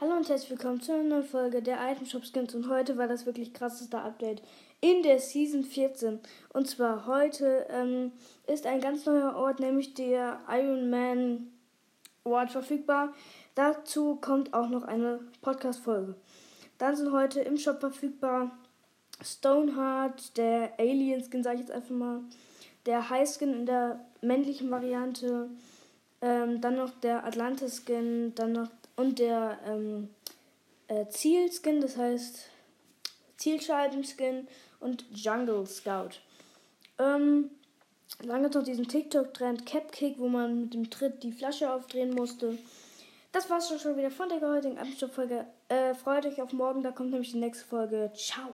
Hallo und herzlich willkommen zu einer neuen Folge der Item Shop Skins und heute war das wirklich krasseste Update in der Season 14. Und zwar heute ähm, ist ein ganz neuer Ort, nämlich der Iron Man Ort verfügbar. Dazu kommt auch noch eine Podcast-Folge. Dann sind heute im Shop verfügbar Stoneheart, der Alien Skin, sage ich jetzt einfach mal, der High Skin in der männlichen Variante, ähm, dann noch der Atlantis Skin, dann noch und der ähm, äh, Zielskin, das heißt Zielscheiben-Skin und Jungle Scout. Ähm, dann gibt es noch diesen TikTok-Trend Capkick, wo man mit dem Tritt die Flasche aufdrehen musste. Das war's schon wieder von der heutigen Abendstoff-Folge. Äh, freut euch auf morgen, da kommt nämlich die nächste Folge. Ciao!